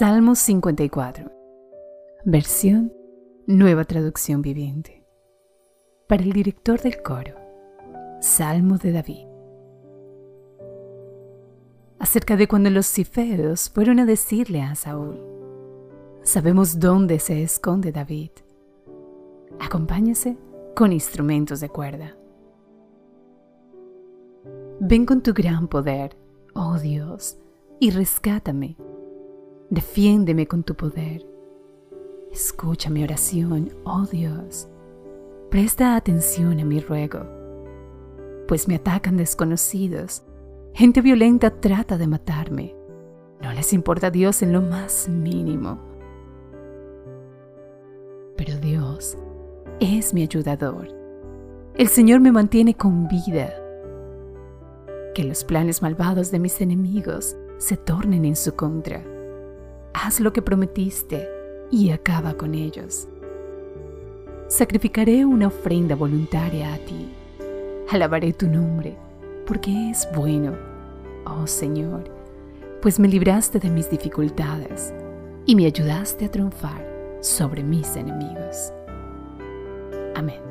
Salmo 54. Versión Nueva Traducción Viviente. Para el director del coro. Salmo de David. Acerca de cuando los cifeos fueron a decirle a Saúl, sabemos dónde se esconde David. Acompáñese con instrumentos de cuerda. Ven con tu gran poder, oh Dios, y rescátame Defiéndeme con tu poder. Escucha mi oración, oh Dios. Presta atención a mi ruego, pues me atacan desconocidos. Gente violenta trata de matarme. No les importa a Dios en lo más mínimo. Pero Dios es mi ayudador. El Señor me mantiene con vida. Que los planes malvados de mis enemigos se tornen en su contra haz lo que prometiste y acaba con ellos. Sacrificaré una ofrenda voluntaria a ti. Alabaré tu nombre, porque es bueno, oh Señor, pues me libraste de mis dificultades y me ayudaste a triunfar sobre mis enemigos. Amén.